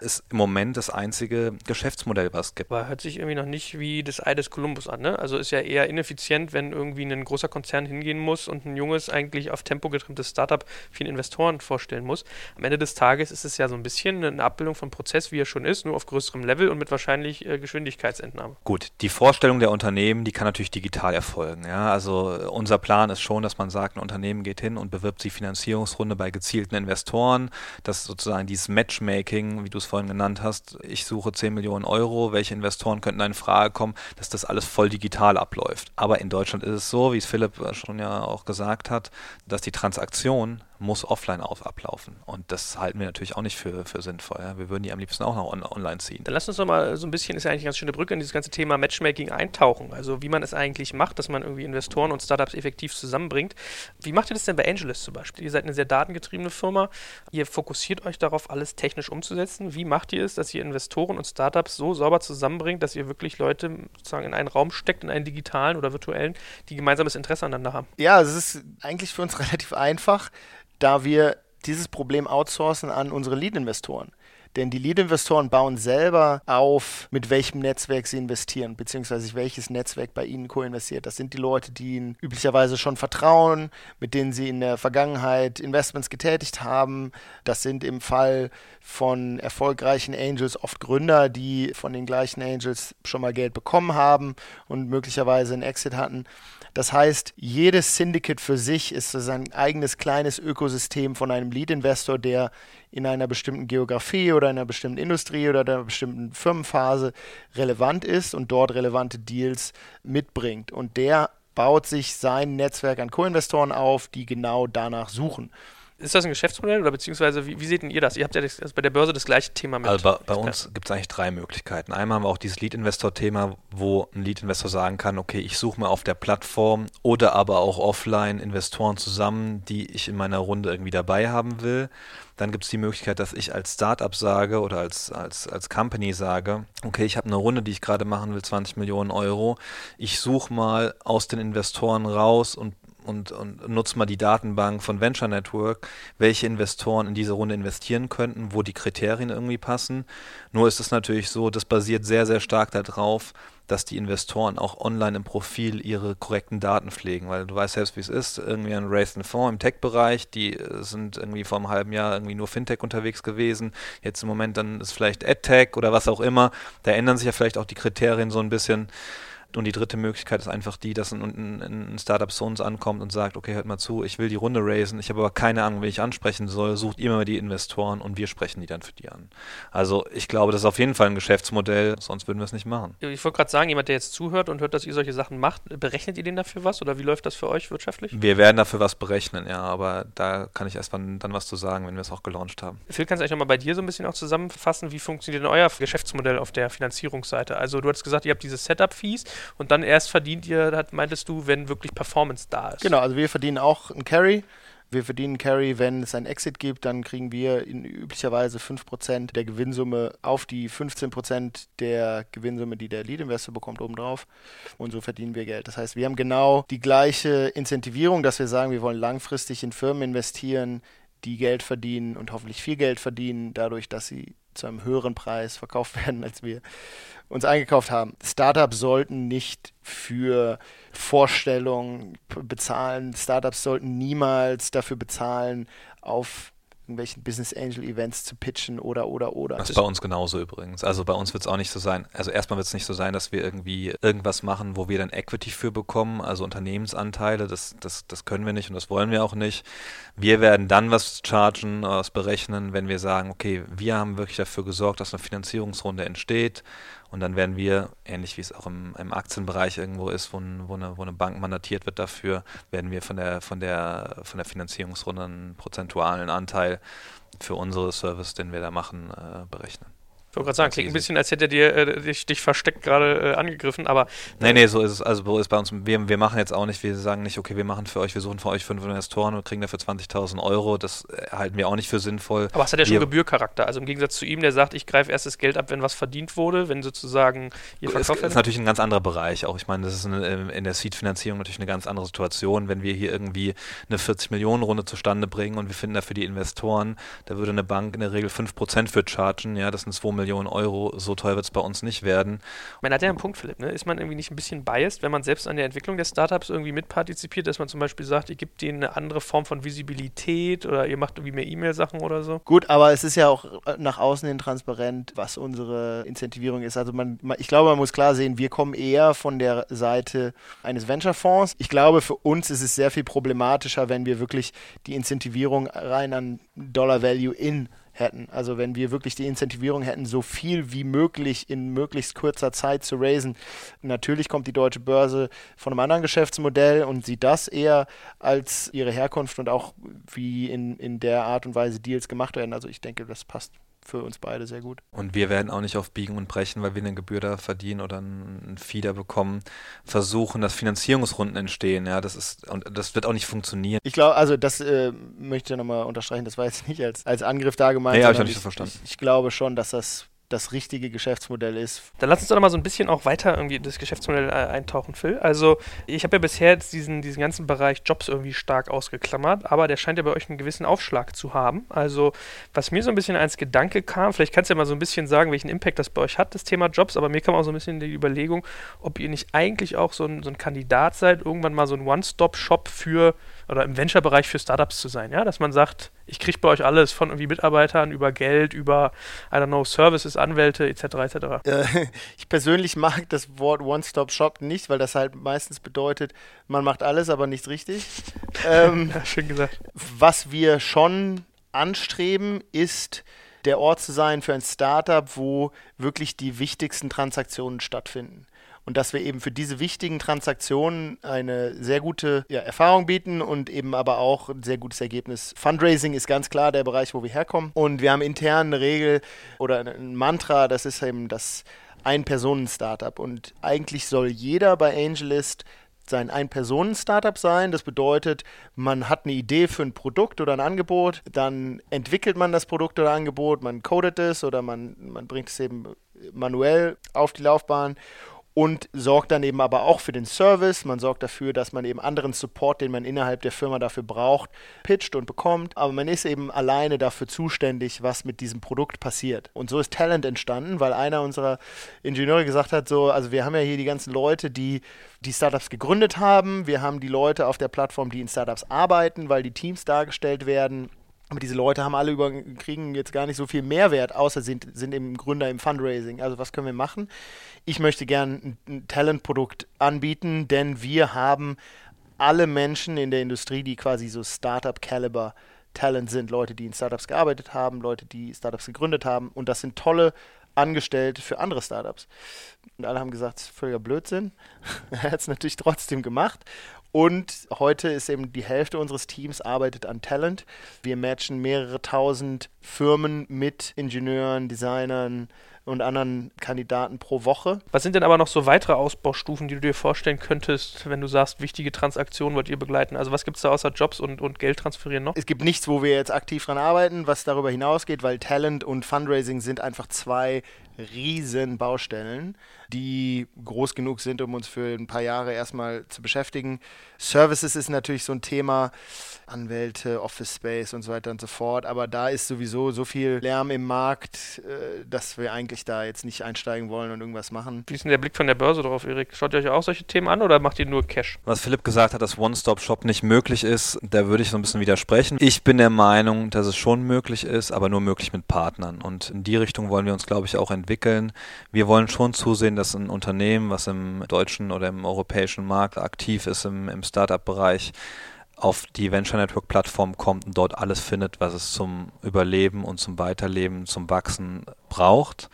ist im Moment das einzige Geschäftsmodell, was es gibt. Aber hört sich irgendwie noch nicht wie das Ei des Kolumbus an, ne? Also ist ja eher ineffizient, wenn irgendwie ein großer Konzern hingehen muss und ein junges, eigentlich auf Tempo getrimmtes Startup vielen Investoren vorstellen muss. Am Ende des Tages ist es ja so ein bisschen eine Abbildung vom Prozess, wie er schon ist, nur auf größerem Level und mit wahrscheinlich äh, Geschwindigkeitsentnahme. Gut, die Vorstellung der Unternehmen, die kann natürlich digital erfolgen. Ja? Also äh, unser Plan ist schon, dass man sagt, ein Unternehmen geht hin und bewirbt die Finanzierungsrunde bei gezielten Investoren, dass sozusagen dieses Matchmaking, wie du es vorhin genannt hast, ich suche 10 Millionen Euro, welche Investoren könnten in Frage kommen, dass das alles voll digital abläuft. Aber in Deutschland ist es so, wie es Philipp schon ja auch gesagt hat, dass die Transaktion muss offline auf ablaufen. Und das halten wir natürlich auch nicht für, für sinnvoll. Ja. Wir würden die am liebsten auch noch on online ziehen. Dann lass uns doch mal so ein bisschen, ist ja eigentlich eine ganz schöne Brücke in dieses ganze Thema Matchmaking eintauchen. Also wie man es eigentlich macht, dass man irgendwie Investoren und Startups effektiv zusammenbringt. Wie macht ihr das denn bei Angelus zum Beispiel? Ihr seid eine sehr datengetriebene Firma. Ihr fokussiert euch darauf, alles technisch umzusetzen. Wie macht ihr es, dass ihr Investoren und Startups so sauber zusammenbringt, dass ihr wirklich Leute sozusagen in einen Raum steckt, in einen digitalen oder virtuellen, die gemeinsames Interesse aneinander haben? Ja, es ist eigentlich für uns relativ einfach da wir dieses Problem outsourcen an unsere Lead-Investoren. Denn die Lead-Investoren bauen selber auf, mit welchem Netzwerk sie investieren, beziehungsweise welches Netzwerk bei ihnen co-investiert. Das sind die Leute, die ihnen üblicherweise schon vertrauen, mit denen sie in der Vergangenheit Investments getätigt haben. Das sind im Fall von erfolgreichen Angels oft Gründer, die von den gleichen Angels schon mal Geld bekommen haben und möglicherweise einen Exit hatten. Das heißt, jedes Syndicate für sich ist sein eigenes kleines Ökosystem von einem Lead-Investor, der in einer bestimmten Geografie oder einer bestimmten Industrie oder einer bestimmten Firmenphase relevant ist und dort relevante Deals mitbringt. Und der baut sich sein Netzwerk an Co-Investoren auf, die genau danach suchen. Ist das ein Geschäftsmodell oder beziehungsweise wie, wie seht ihr das? Ihr habt ja das, also bei der Börse das gleiche Thema mit. Also bei, bei uns gibt es eigentlich drei Möglichkeiten. Einmal haben wir auch dieses Lead-Investor-Thema, wo ein Lead-Investor sagen kann, okay, ich suche mir auf der Plattform oder aber auch offline Investoren zusammen, die ich in meiner Runde irgendwie dabei haben will. Dann gibt es die Möglichkeit, dass ich als Startup sage oder als, als, als Company sage, okay, ich habe eine Runde, die ich gerade machen will, 20 Millionen Euro. Ich suche mal aus den Investoren raus und und, und nutzt mal die Datenbank von Venture Network, welche Investoren in diese Runde investieren könnten, wo die Kriterien irgendwie passen. Nur ist es natürlich so, das basiert sehr, sehr stark darauf, dass die Investoren auch online im Profil ihre korrekten Daten pflegen, weil du weißt selbst, wie es ist. Irgendwie ein Race and Fonds im Tech-Bereich, die äh, sind irgendwie vor einem halben Jahr irgendwie nur Fintech unterwegs gewesen. Jetzt im Moment dann ist vielleicht AdTech oder was auch immer. Da ändern sich ja vielleicht auch die Kriterien so ein bisschen. Und die dritte Möglichkeit ist einfach die, dass ein, ein, ein Startup zu uns ankommt und sagt, okay, hört mal zu, ich will die Runde raisen, ich habe aber keine Ahnung, wen ich ansprechen soll, sucht ihr mal die Investoren und wir sprechen die dann für die an. Also ich glaube, das ist auf jeden Fall ein Geschäftsmodell, sonst würden wir es nicht machen. Ich wollte gerade sagen, jemand, der jetzt zuhört und hört, dass ihr solche Sachen macht, berechnet ihr den dafür was oder wie läuft das für euch wirtschaftlich? Wir werden dafür was berechnen, ja, aber da kann ich erst mal dann was zu sagen, wenn wir es auch gelauncht haben. Phil, kannst du eigentlich nochmal bei dir so ein bisschen auch zusammenfassen, wie funktioniert denn euer Geschäftsmodell auf der Finanzierungsseite? Also du hast gesagt, ihr habt diese Setup-Fees und dann erst verdient ihr, meintest du, wenn wirklich Performance da ist. Genau, also wir verdienen auch einen Carry. Wir verdienen Carry, wenn es ein Exit gibt, dann kriegen wir in üblicherweise 5% der Gewinnsumme auf die 15% der Gewinnsumme, die der Lead-Investor bekommt, obendrauf. Und so verdienen wir Geld. Das heißt, wir haben genau die gleiche Incentivierung, dass wir sagen, wir wollen langfristig in Firmen investieren, die Geld verdienen und hoffentlich viel Geld verdienen, dadurch, dass sie zu einem höheren Preis verkauft werden, als wir uns eingekauft haben. Startups sollten nicht für Vorstellungen bezahlen. Startups sollten niemals dafür bezahlen, auf irgendwelchen Business Angel Events zu pitchen oder oder oder. Das ist bei uns genauso übrigens. Also bei uns wird es auch nicht so sein. Also erstmal wird es nicht so sein, dass wir irgendwie irgendwas machen, wo wir dann Equity für bekommen, also Unternehmensanteile. Das, das, das können wir nicht und das wollen wir auch nicht. Wir werden dann was chargen, was berechnen, wenn wir sagen, okay, wir haben wirklich dafür gesorgt, dass eine Finanzierungsrunde entsteht und dann werden wir, ähnlich wie es auch im, im Aktienbereich irgendwo ist, wo, wo, eine, wo, eine, Bank mandatiert wird dafür, werden wir von der, von der, von der Finanzierungsrunde einen prozentualen Anteil für unsere Service, den wir da machen, äh, berechnen. Ich wollte gerade sagen, klingt ein bisschen, als hätte dir äh, dich, dich, versteckt gerade äh, angegriffen, aber. Nee, nee, so ist es. Also, so ist bei uns. Wir, wir machen jetzt auch nicht, wir sagen nicht, okay, wir machen für euch, wir suchen für euch fünf Investoren und kriegen dafür 20.000 Euro. Das äh, halten wir auch nicht für sinnvoll. Aber es hat ja schon Gebührcharakter. Also im Gegensatz zu ihm, der sagt, ich greife erst das Geld ab, wenn was verdient wurde, wenn sozusagen ihr verkauft Das ist natürlich ein ganz anderer Bereich auch. Ich meine, das ist eine, äh, in der Seed-Finanzierung natürlich eine ganz andere Situation. Wenn wir hier irgendwie eine 40-Millionen-Runde zustande bringen und wir finden dafür die Investoren, da würde eine Bank in der Regel 5% für chargen. Ja, das sind 2 Millionen Euro so teuer wird es bei uns nicht werden. Man hat ja einen Punkt, Philipp, ne? ist man irgendwie nicht ein bisschen biased, wenn man selbst an der Entwicklung der Startups irgendwie mitpartizipiert, dass man zum Beispiel sagt, ihr gebt denen eine andere Form von Visibilität oder ihr macht irgendwie mehr E-Mail-Sachen oder so? Gut, aber es ist ja auch äh, nach außen hin transparent, was unsere Incentivierung ist. Also man, ich glaube, man muss klar sehen, wir kommen eher von der Seite eines Venture-Fonds. Ich glaube, für uns ist es sehr viel problematischer, wenn wir wirklich die Incentivierung rein an Dollar Value in hätten. Also wenn wir wirklich die Incentivierung hätten, so viel wie möglich in möglichst kurzer Zeit zu raisen. Natürlich kommt die deutsche Börse von einem anderen Geschäftsmodell und sieht das eher als ihre Herkunft und auch wie in, in der Art und Weise Deals gemacht werden. Also ich denke, das passt für uns beide sehr gut. Und wir werden auch nicht auf Biegen und Brechen, weil wir eine Gebühr da verdienen oder einen Feeder bekommen, versuchen, dass Finanzierungsrunden entstehen. Ja, das ist und das wird auch nicht funktionieren. Ich glaube, also das äh, möchte ich nochmal unterstreichen, das war jetzt nicht als, als Angriff da gemeint. Nee, habe ich nicht so verstanden. Ich, ich glaube schon, dass das das richtige Geschäftsmodell ist. Dann lass uns doch mal so ein bisschen auch weiter irgendwie das Geschäftsmodell äh, eintauchen, Phil. Also ich habe ja bisher jetzt diesen, diesen ganzen Bereich Jobs irgendwie stark ausgeklammert, aber der scheint ja bei euch einen gewissen Aufschlag zu haben. Also was mir so ein bisschen als Gedanke kam, vielleicht kannst du ja mal so ein bisschen sagen, welchen Impact das bei euch hat, das Thema Jobs, aber mir kam auch so ein bisschen die Überlegung, ob ihr nicht eigentlich auch so ein, so ein Kandidat seid, irgendwann mal so ein One-Stop-Shop für oder im Venture-Bereich für Startups zu sein, ja, dass man sagt, ich kriege bei euch alles von irgendwie Mitarbeitern über Geld, über, I don't know, Services, Anwälte etc. etc. Äh, ich persönlich mag das Wort One-Stop-Shop nicht, weil das halt meistens bedeutet, man macht alles, aber nichts richtig. ähm, ja, schön gesagt. Was wir schon anstreben, ist der Ort zu sein für ein Startup, wo wirklich die wichtigsten Transaktionen stattfinden und dass wir eben für diese wichtigen Transaktionen eine sehr gute ja, Erfahrung bieten und eben aber auch ein sehr gutes Ergebnis. Fundraising ist ganz klar der Bereich, wo wir herkommen. Und wir haben intern eine Regel oder ein Mantra, das ist eben das Ein-Personen-Startup. Und eigentlich soll jeder bei AngelList sein Ein-Personen-Startup sein. Das bedeutet, man hat eine Idee für ein Produkt oder ein Angebot, dann entwickelt man das Produkt oder Angebot, man codet es oder man, man bringt es eben manuell auf die Laufbahn und sorgt dann eben aber auch für den Service. Man sorgt dafür, dass man eben anderen Support, den man innerhalb der Firma dafür braucht, pitcht und bekommt. Aber man ist eben alleine dafür zuständig, was mit diesem Produkt passiert. Und so ist Talent entstanden, weil einer unserer Ingenieure gesagt hat, so, also wir haben ja hier die ganzen Leute, die die Startups gegründet haben. Wir haben die Leute auf der Plattform, die in Startups arbeiten, weil die Teams dargestellt werden. Aber diese Leute haben alle über, kriegen jetzt gar nicht so viel Mehrwert, außer sind, sind eben Gründer im Fundraising. Also was können wir machen? Ich möchte gerne ein, Talentprodukt anbieten, denn wir haben alle Menschen in der Industrie, die quasi so Startup-Caliber Talent sind, Leute, die in Startups gearbeitet haben, Leute, die Startups gegründet haben. Und das sind tolle Angestellte für andere Startups. Und alle haben gesagt, völliger Blödsinn. er hat es natürlich trotzdem gemacht. Und heute ist eben die Hälfte unseres Teams arbeitet an Talent. Wir matchen mehrere tausend Firmen mit Ingenieuren, Designern, und anderen Kandidaten pro Woche. Was sind denn aber noch so weitere Ausbaustufen, die du dir vorstellen könntest, wenn du sagst, wichtige Transaktionen wollt ihr begleiten? Also was gibt es da außer Jobs und, und Geld transferieren noch? Es gibt nichts, wo wir jetzt aktiv dran arbeiten, was darüber hinausgeht, weil Talent und Fundraising sind einfach zwei riesen Baustellen, die groß genug sind, um uns für ein paar Jahre erstmal zu beschäftigen. Services ist natürlich so ein Thema, Anwälte, Office Space und so weiter und so fort, aber da ist sowieso so viel Lärm im Markt, äh, dass wir eigentlich da jetzt nicht einsteigen wollen und irgendwas machen. Wie ist denn der Blick von der Börse drauf, Erik? Schaut ihr euch auch solche Themen an oder macht ihr nur Cash? Was Philipp gesagt hat, dass One-Stop-Shop nicht möglich ist, da würde ich so ein bisschen widersprechen. Ich bin der Meinung, dass es schon möglich ist, aber nur möglich mit Partnern und in die Richtung wollen wir uns, glaube ich, auch entwickeln. Wir wollen schon zusehen, dass ein Unternehmen, was im deutschen oder im europäischen Markt aktiv ist, im, im Startup-Bereich, auf die Venture Network Plattform kommt und dort alles findet, was es zum Überleben und zum Weiterleben, zum Wachsen braucht.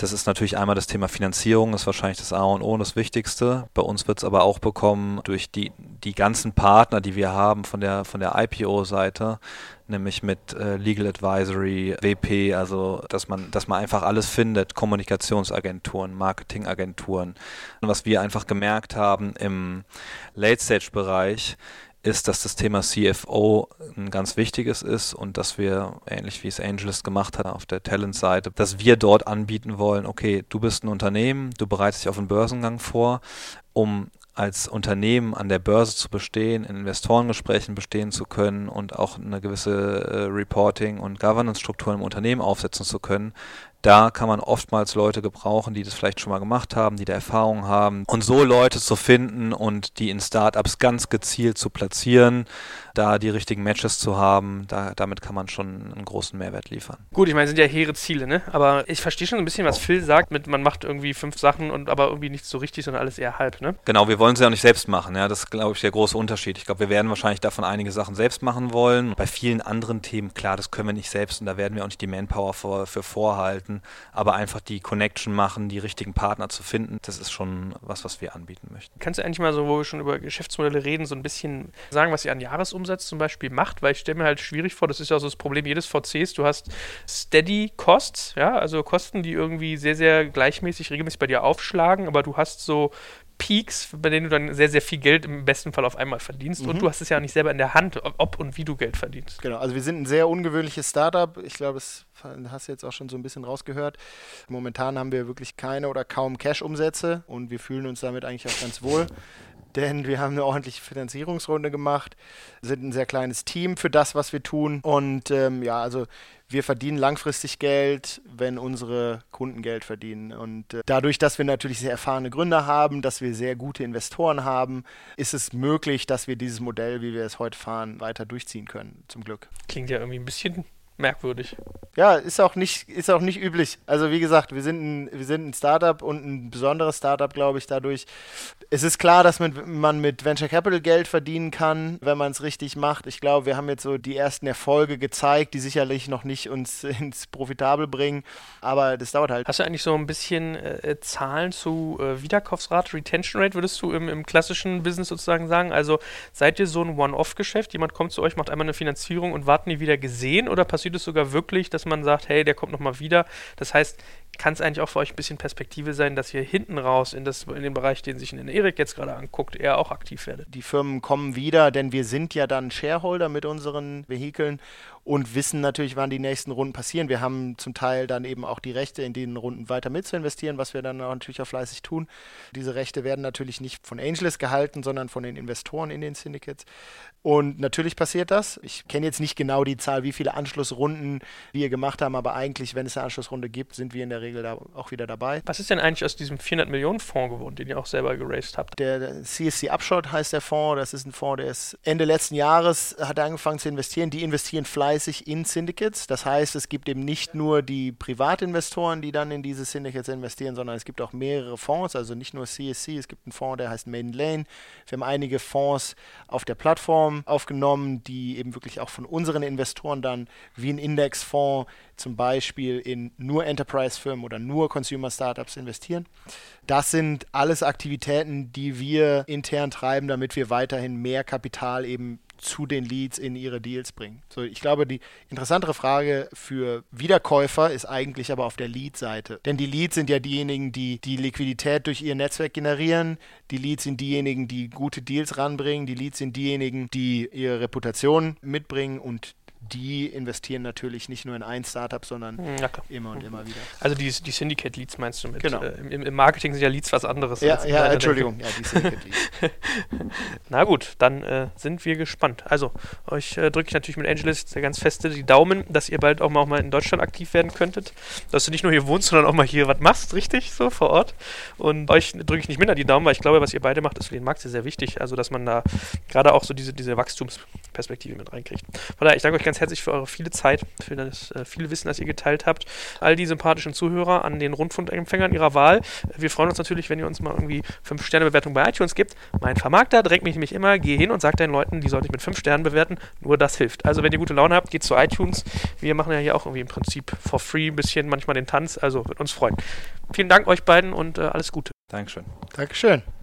Das ist natürlich einmal das Thema Finanzierung, ist wahrscheinlich das A und O und das Wichtigste. Bei uns wird es aber auch bekommen durch die, die ganzen Partner, die wir haben von der, von der IPO-Seite, nämlich mit äh, Legal Advisory, WP, also dass man, dass man einfach alles findet, Kommunikationsagenturen, Marketingagenturen. Und was wir einfach gemerkt haben im Late-Stage-Bereich, ist, dass das Thema CFO ein ganz wichtiges ist und dass wir, ähnlich wie es Angelist gemacht hat auf der Talent-Seite, dass wir dort anbieten wollen, okay, du bist ein Unternehmen, du bereitest dich auf einen Börsengang vor, um als Unternehmen an der Börse zu bestehen, in Investorengesprächen bestehen zu können und auch eine gewisse äh, Reporting- und Governance-Struktur im Unternehmen aufsetzen zu können, da kann man oftmals Leute gebrauchen, die das vielleicht schon mal gemacht haben, die da Erfahrung haben. Und so Leute zu finden und die in Startups ganz gezielt zu platzieren, da die richtigen Matches zu haben, da, damit kann man schon einen großen Mehrwert liefern. Gut, ich meine, sind ja hehre Ziele, ne? Aber ich verstehe schon ein bisschen, was Phil sagt, mit man macht irgendwie fünf Sachen und aber irgendwie nichts so richtig, sondern alles eher halb, ne? Genau, wir wollen sie ja nicht selbst machen, ja. Das ist, glaube ich, der große Unterschied. Ich glaube, wir werden wahrscheinlich davon einige Sachen selbst machen wollen. Bei vielen anderen Themen, klar, das können wir nicht selbst und da werden wir auch nicht die Manpower für, für vorhalten. Aber einfach die Connection machen, die richtigen Partner zu finden, das ist schon was, was wir anbieten möchten. Kannst du eigentlich mal so, wo wir schon über Geschäftsmodelle reden, so ein bisschen sagen, was ihr an Jahresumsatz zum Beispiel macht? Weil ich stelle mir halt schwierig vor, das ist ja so das Problem jedes VCs, du hast Steady Costs, ja, also Kosten, die irgendwie sehr, sehr gleichmäßig, regelmäßig bei dir aufschlagen, aber du hast so Peaks, bei denen du dann sehr, sehr viel Geld im besten Fall auf einmal verdienst. Mhm. Und du hast es ja auch nicht selber in der Hand, ob und wie du Geld verdienst. Genau, also wir sind ein sehr ungewöhnliches Startup. Ich glaube, das hast du jetzt auch schon so ein bisschen rausgehört. Momentan haben wir wirklich keine oder kaum Cash-Umsätze und wir fühlen uns damit eigentlich auch ganz wohl denn wir haben eine ordentliche Finanzierungsrunde gemacht, sind ein sehr kleines Team für das, was wir tun. Und ähm, ja, also wir verdienen langfristig Geld, wenn unsere Kunden Geld verdienen. Und äh, dadurch, dass wir natürlich sehr erfahrene Gründer haben, dass wir sehr gute Investoren haben, ist es möglich, dass wir dieses Modell, wie wir es heute fahren, weiter durchziehen können, zum Glück. Klingt ja irgendwie ein bisschen merkwürdig. Ja, ist auch nicht, ist auch nicht üblich. Also wie gesagt, wir sind ein, wir sind ein Startup und ein besonderes Startup, glaube ich, dadurch. Es ist klar, dass man mit Venture Capital Geld verdienen kann, wenn man es richtig macht. Ich glaube, wir haben jetzt so die ersten Erfolge gezeigt, die sicherlich noch nicht uns ins Profitabel bringen, aber das dauert halt. Hast du eigentlich so ein bisschen äh, Zahlen zu äh, Wiederkaufsrate, Retention Rate, würdest du im, im klassischen Business sozusagen sagen? Also seid ihr so ein One-Off-Geschäft? Jemand kommt zu euch, macht einmal eine Finanzierung und warten nie wieder gesehen oder passiert es sogar wirklich, dass man sagt, hey, der kommt nochmal wieder? Das heißt, kann es eigentlich auch für euch ein bisschen Perspektive sein, dass ihr hinten raus in, das, in den Bereich, den sich in Erik jetzt gerade anguckt, eher auch aktiv werdet? Die Firmen kommen wieder, denn wir sind ja dann Shareholder mit unseren Vehikeln und wissen natürlich, wann die nächsten Runden passieren. Wir haben zum Teil dann eben auch die Rechte, in den Runden weiter mit zu investieren, was wir dann natürlich auch fleißig tun. Diese Rechte werden natürlich nicht von Angelus gehalten, sondern von den Investoren in den Syndicates. Und natürlich passiert das. Ich kenne jetzt nicht genau die Zahl, wie viele Anschlussrunden wir gemacht haben, aber eigentlich, wenn es eine Anschlussrunde gibt, sind wir in der Regel da auch wieder dabei. Was ist denn eigentlich aus diesem 400 Millionen Fonds geworden, den ihr auch selber geraced habt? Der CSC Upshot heißt der Fonds. Das ist ein Fonds, der ist Ende letzten Jahres hat er angefangen zu investieren. Die investieren fleißig in Syndicates. Das heißt, es gibt eben nicht nur die Privatinvestoren, die dann in diese Syndicates investieren, sondern es gibt auch mehrere Fonds, also nicht nur CSC. Es gibt einen Fonds, der heißt Maiden Lane. Wir haben einige Fonds auf der Plattform Plattform aufgenommen, die eben wirklich auch von unseren Investoren dann wie ein Indexfonds zum Beispiel in nur Enterprise-Firmen oder nur Consumer-Startups investieren. Das sind alles Aktivitäten, die wir intern treiben, damit wir weiterhin mehr Kapital eben zu den Leads in ihre Deals bringen. So, ich glaube, die interessantere Frage für Wiederkäufer ist eigentlich aber auf der Lead-Seite. Denn die Leads sind ja diejenigen, die die Liquidität durch ihr Netzwerk generieren. Die Leads sind diejenigen, die gute Deals ranbringen. Die Leads sind diejenigen, die ihre Reputation mitbringen und die investieren natürlich nicht nur in ein Startup, sondern hm, ja, immer und immer wieder. Also die, die Syndicate Leads meinst du mit? Genau. Äh, im, im, Marketing sind ja Leads was anderes. Ja, ja Entschuldigung, ja, die Syndicate Leads. Na gut, dann äh, sind wir gespannt. Also, euch äh, drücke ich natürlich mit Angelis ganz feste die Daumen, dass ihr bald auch mal, auch mal in Deutschland aktiv werden könntet. Dass du nicht nur hier wohnst, sondern auch mal hier was machst, richtig, so vor Ort. Und euch drücke ich nicht minder die Daumen, weil ich glaube, was ihr beide macht, ist für den Markt sehr, sehr wichtig. Also, dass man da gerade auch so diese, diese Wachstums- Perspektive mit reinkriegt. Von daher, ich danke euch ganz herzlich für eure viele Zeit, für das äh, viele Wissen, das ihr geteilt habt. All die sympathischen Zuhörer an den Rundfunkempfängern ihrer Wahl. Wir freuen uns natürlich, wenn ihr uns mal irgendwie 5-Sterne-Bewertung bei iTunes gibt. Mein Vermarkter drängt mich nämlich immer, geh hin und sag den Leuten, die sollte ich mit 5 Sternen bewerten. Nur das hilft. Also wenn ihr gute Laune habt, geht zu iTunes. Wir machen ja hier auch irgendwie im Prinzip for free ein bisschen manchmal den Tanz. Also wird uns freuen. Vielen Dank euch beiden und äh, alles Gute. Dankeschön. Dankeschön.